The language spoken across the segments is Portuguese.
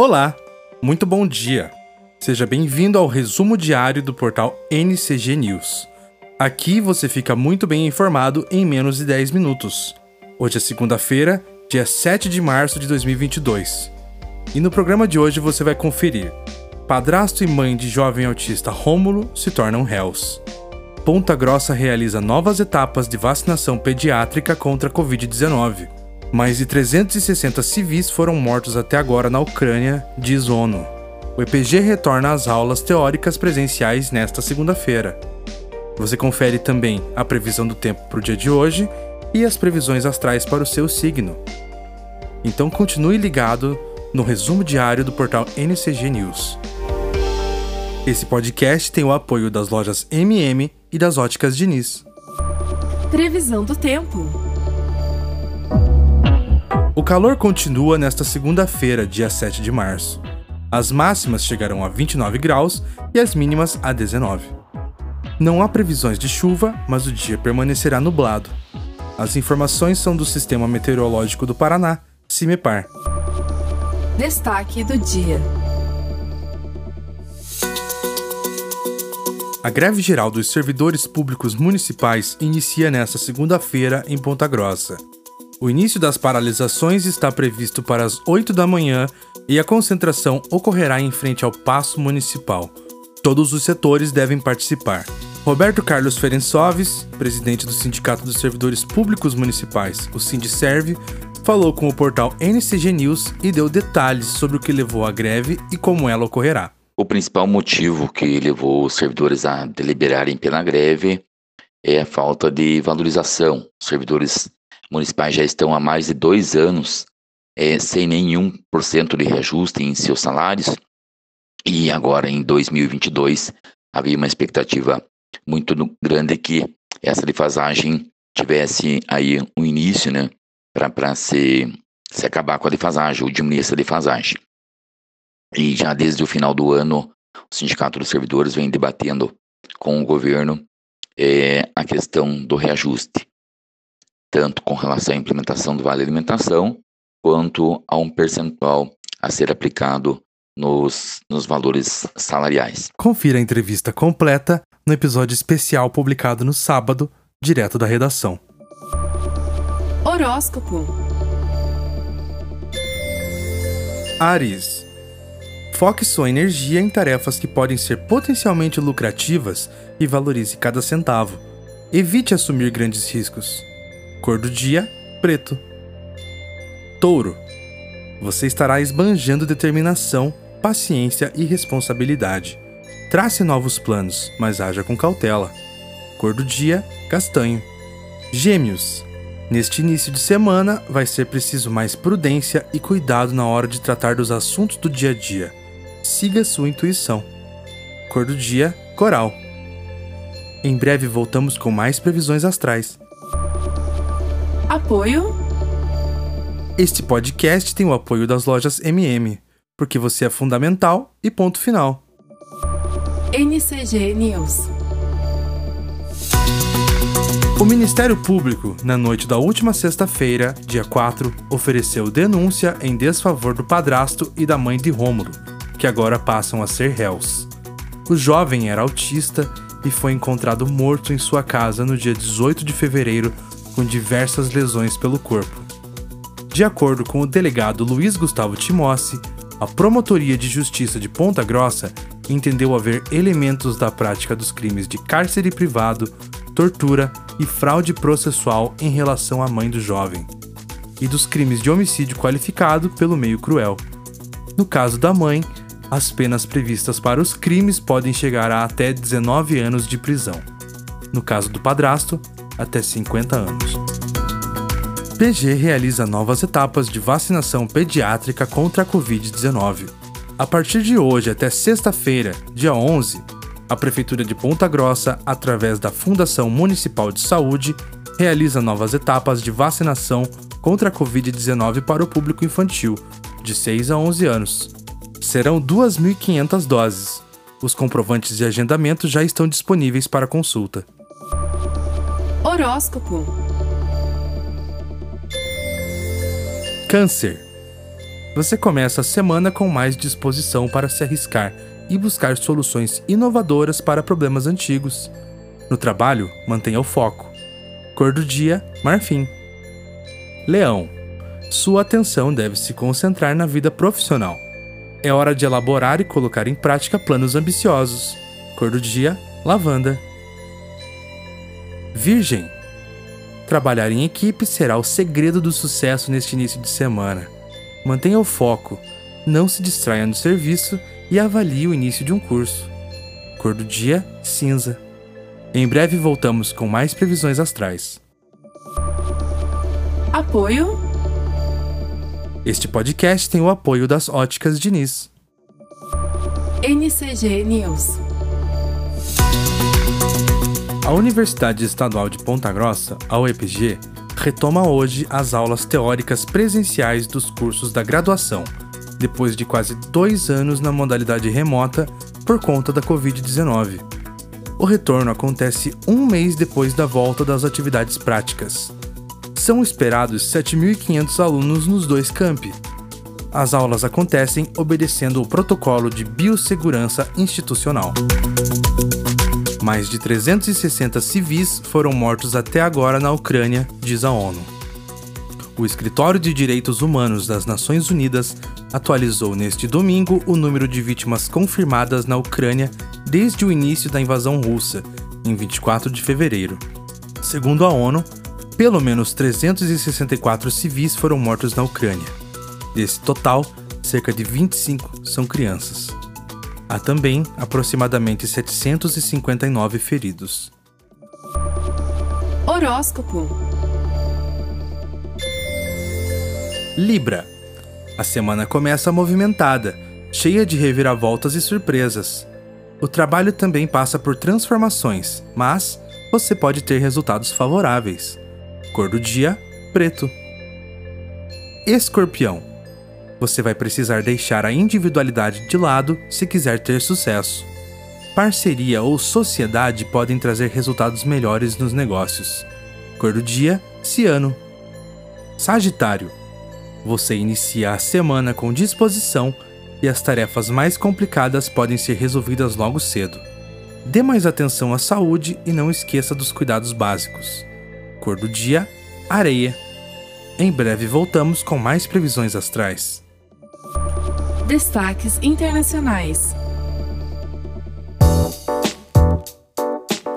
Olá, muito bom dia. Seja bem-vindo ao resumo diário do portal NCG News. Aqui você fica muito bem informado em menos de 10 minutos. Hoje é segunda-feira, dia 7 de março de 2022. E no programa de hoje você vai conferir: Padrasto e mãe de jovem autista Rômulo se tornam réus. Ponta Grossa realiza novas etapas de vacinação pediátrica contra a Covid-19. Mais de 360 civis foram mortos até agora na Ucrânia, diz ONU. O EPG retorna às aulas teóricas presenciais nesta segunda-feira. Você confere também a previsão do tempo para o dia de hoje e as previsões astrais para o seu signo. Então continue ligado no resumo diário do portal NCG News. Esse podcast tem o apoio das lojas MM e das óticas Diniz. Previsão do tempo. O calor continua nesta segunda-feira, dia 7 de março. As máximas chegarão a 29 graus e as mínimas a 19. Não há previsões de chuva, mas o dia permanecerá nublado. As informações são do Sistema Meteorológico do Paraná, CIMEPAR. Destaque do dia. A greve geral dos servidores públicos municipais inicia nesta segunda-feira em Ponta Grossa. O início das paralisações está previsto para as 8 da manhã e a concentração ocorrerá em frente ao Paço Municipal. Todos os setores devem participar. Roberto Carlos Ferencoves, presidente do Sindicato dos Servidores Públicos Municipais, o Sindserve, falou com o portal NCG News e deu detalhes sobre o que levou à greve e como ela ocorrerá. O principal motivo que levou os servidores a deliberarem pela greve é a falta de valorização. Os servidores municipais já estão há mais de dois anos é, sem nenhum por cento de reajuste em seus salários e agora em 2022 havia uma expectativa muito grande que essa defasagem tivesse aí um início, né, para se, se acabar com a defasagem ou diminuir essa defasagem. E já desde o final do ano, o Sindicato dos Servidores vem debatendo com o governo é, a questão do reajuste, tanto com relação à implementação do Vale Alimentação, quanto a um percentual a ser aplicado nos, nos valores salariais. Confira a entrevista completa no episódio especial publicado no sábado, direto da redação. Horóscopo. Ares. Foque sua energia em tarefas que podem ser potencialmente lucrativas e valorize cada centavo. Evite assumir grandes riscos. Cor do dia: preto. Touro. Você estará esbanjando determinação, paciência e responsabilidade. Trace novos planos, mas haja com cautela. Cor do dia: castanho. Gêmeos. Neste início de semana, vai ser preciso mais prudência e cuidado na hora de tratar dos assuntos do dia a dia. Siga sua intuição. Cor do dia: coral. Em breve voltamos com mais previsões astrais. Apoio. Este podcast tem o apoio das lojas MM, porque você é fundamental e ponto final. NCG News. O Ministério Público, na noite da última sexta-feira, dia 4, ofereceu denúncia em desfavor do padrasto e da mãe de Rômulo, que agora passam a ser réus. O jovem era autista e foi encontrado morto em sua casa no dia 18 de fevereiro com diversas lesões pelo corpo. De acordo com o delegado Luiz Gustavo Timossi, a Promotoria de Justiça de Ponta Grossa entendeu haver elementos da prática dos crimes de cárcere privado, tortura e fraude processual em relação à mãe do jovem, e dos crimes de homicídio qualificado pelo meio cruel. No caso da mãe, as penas previstas para os crimes podem chegar a até 19 anos de prisão. No caso do padrasto, até 50 anos. PG realiza novas etapas de vacinação pediátrica contra a Covid-19. A partir de hoje até sexta-feira, dia 11, a Prefeitura de Ponta Grossa, através da Fundação Municipal de Saúde, realiza novas etapas de vacinação contra a Covid-19 para o público infantil, de 6 a 11 anos. Serão 2.500 doses. Os comprovantes de agendamento já estão disponíveis para consulta. Horóscopo. Câncer. Você começa a semana com mais disposição para se arriscar e buscar soluções inovadoras para problemas antigos. No trabalho, mantenha o foco. Cor do dia: marfim. Leão. Sua atenção deve se concentrar na vida profissional. É hora de elaborar e colocar em prática planos ambiciosos. Cor do dia: lavanda. Virgem. Trabalhar em equipe será o segredo do sucesso neste início de semana. Mantenha o foco, não se distraia no serviço e avalie o início de um curso. Cor do dia: cinza. Em breve voltamos com mais previsões astrais. Apoio. Este podcast tem o apoio das óticas Diniz. NCG News. A Universidade Estadual de Ponta Grossa, a UEPG, retoma hoje as aulas teóricas presenciais dos cursos da graduação, depois de quase dois anos na modalidade remota por conta da Covid-19. O retorno acontece um mês depois da volta das atividades práticas. São esperados 7.500 alunos nos dois campi. As aulas acontecem obedecendo o protocolo de biossegurança institucional. Mais de 360 civis foram mortos até agora na Ucrânia, diz a ONU. O Escritório de Direitos Humanos das Nações Unidas atualizou neste domingo o número de vítimas confirmadas na Ucrânia desde o início da invasão russa, em 24 de fevereiro. Segundo a ONU, pelo menos 364 civis foram mortos na Ucrânia. Desse total, cerca de 25 são crianças. Há também aproximadamente 759 feridos. Horóscopo. Libra. A semana começa movimentada, cheia de reviravoltas e surpresas. O trabalho também passa por transformações, mas você pode ter resultados favoráveis. Cor do dia: preto. Escorpião. Você vai precisar deixar a individualidade de lado se quiser ter sucesso. Parceria ou sociedade podem trazer resultados melhores nos negócios. Cor do dia: ciano. Sagitário. Você inicia a semana com disposição e as tarefas mais complicadas podem ser resolvidas logo cedo. Dê mais atenção à saúde e não esqueça dos cuidados básicos. Cor do dia: areia. Em breve voltamos com mais previsões astrais. Destaques internacionais.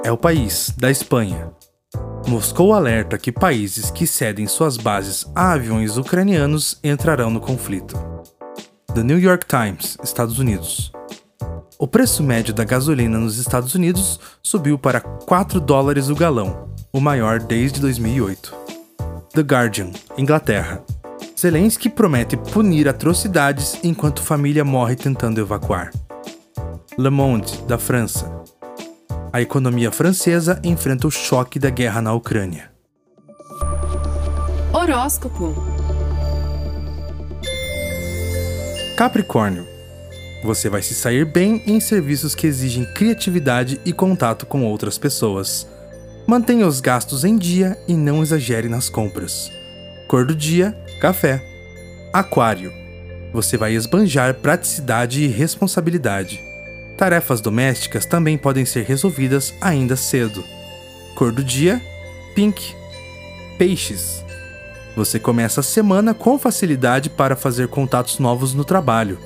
É o país da Espanha. Moscou alerta que países que cedem suas bases a aviões ucranianos entrarão no conflito. The New York Times, Estados Unidos. O preço médio da gasolina nos Estados Unidos subiu para 4 dólares o galão, o maior desde 2008. The Guardian, Inglaterra. Zelensky promete punir atrocidades enquanto família morre tentando evacuar. Le Monde, da França. A economia francesa enfrenta o choque da guerra na Ucrânia. Horóscopo. Capricórnio. Você vai se sair bem em serviços que exigem criatividade e contato com outras pessoas. Mantenha os gastos em dia e não exagere nas compras. Cor do dia: café. Aquário. Você vai esbanjar praticidade e responsabilidade. Tarefas domésticas também podem ser resolvidas ainda cedo. Cor do dia: pink. Peixes. Você começa a semana com facilidade para fazer contatos novos no trabalho,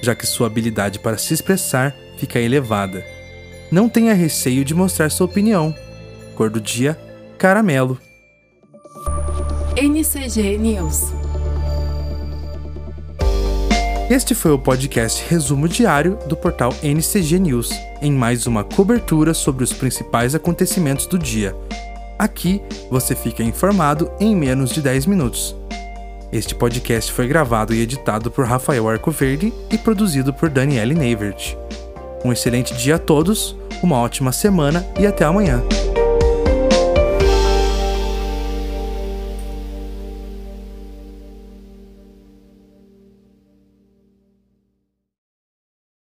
já que sua habilidade para se expressar fica elevada. Não tenha receio de mostrar sua opinião. Cor do dia: caramelo. NCG News. Este foi o podcast Resumo Diário do portal NCG News, em mais uma cobertura sobre os principais acontecimentos do dia. Aqui você fica informado em menos de 10 minutos. Este podcast foi gravado e editado por Rafael Arcoverde e produzido por Daniele Neivert. Um excelente dia a todos, uma ótima semana e até amanhã.